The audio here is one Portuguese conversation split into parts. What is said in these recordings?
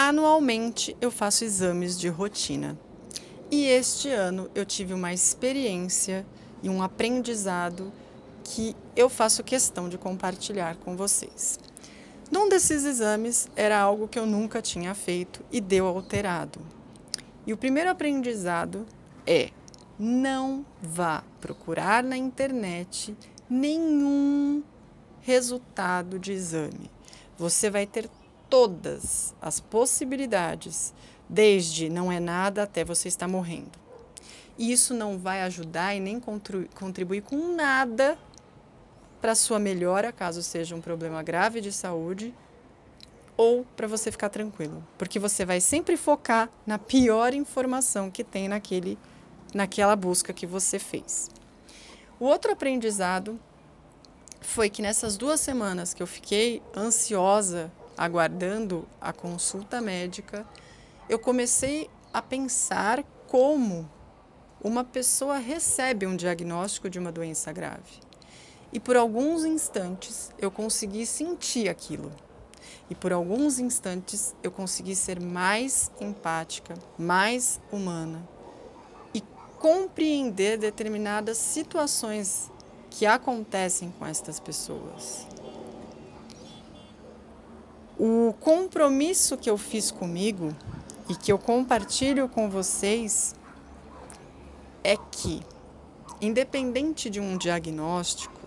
Anualmente eu faço exames de rotina. E este ano eu tive uma experiência e um aprendizado que eu faço questão de compartilhar com vocês. Num desses exames era algo que eu nunca tinha feito e deu alterado. E o primeiro aprendizado é: não vá procurar na internet nenhum resultado de exame. Você vai ter todas as possibilidades, desde não é nada até você estar morrendo. E isso não vai ajudar e nem contribuir com nada para sua melhora, caso seja um problema grave de saúde, ou para você ficar tranquilo, porque você vai sempre focar na pior informação que tem naquele naquela busca que você fez. O outro aprendizado foi que nessas duas semanas que eu fiquei ansiosa aguardando a consulta médica, eu comecei a pensar como uma pessoa recebe um diagnóstico de uma doença grave. E por alguns instantes eu consegui sentir aquilo. E por alguns instantes eu consegui ser mais empática, mais humana e compreender determinadas situações que acontecem com estas pessoas. O compromisso que eu fiz comigo e que eu compartilho com vocês é que, independente de um diagnóstico,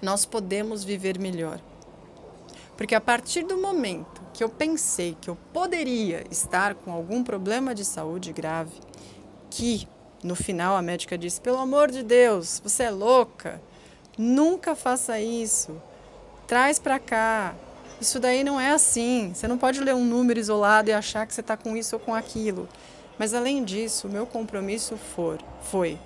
nós podemos viver melhor. Porque a partir do momento que eu pensei que eu poderia estar com algum problema de saúde grave, que no final a médica disse: pelo amor de Deus, você é louca, nunca faça isso, traz para cá, isso daí não é assim. Você não pode ler um número isolado e achar que você está com isso ou com aquilo. Mas além disso, o meu compromisso for, foi,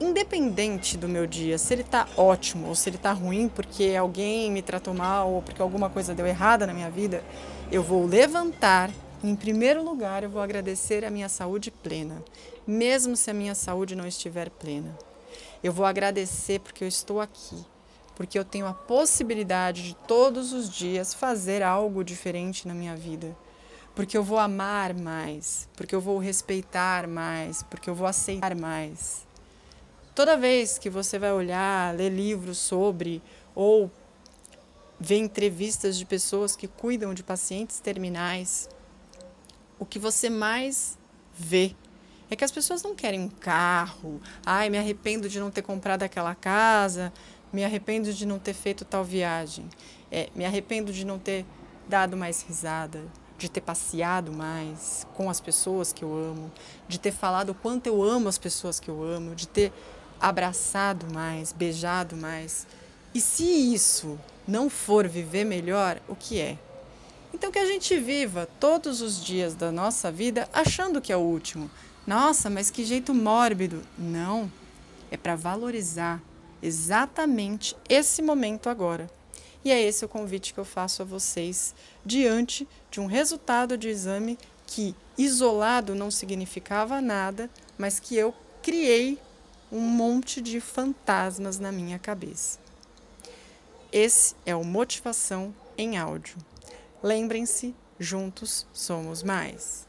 independente do meu dia, se ele está ótimo ou se ele está ruim porque alguém me tratou mal ou porque alguma coisa deu errada na minha vida, eu vou levantar. Em primeiro lugar, eu vou agradecer a minha saúde plena, mesmo se a minha saúde não estiver plena. Eu vou agradecer porque eu estou aqui, porque eu tenho a possibilidade de todos os dias fazer algo diferente na minha vida. Porque eu vou amar mais, porque eu vou respeitar mais, porque eu vou aceitar mais. Toda vez que você vai olhar, ler livros sobre ou ver entrevistas de pessoas que cuidam de pacientes terminais, o que você mais vê é que as pessoas não querem um carro. Ai, me arrependo de não ter comprado aquela casa, me arrependo de não ter feito tal viagem. É, me arrependo de não ter dado mais risada, de ter passeado mais com as pessoas que eu amo, de ter falado o quanto eu amo as pessoas que eu amo, de ter abraçado mais, beijado mais. E se isso não for viver melhor, o que é? Então que a gente viva todos os dias da nossa vida achando que é o último. Nossa, mas que jeito mórbido. Não, é para valorizar exatamente esse momento agora. E é esse o convite que eu faço a vocês diante de um resultado de exame que isolado não significava nada, mas que eu criei um monte de fantasmas na minha cabeça. Esse é o Motivação em Áudio. Lembrem-se, juntos somos mais.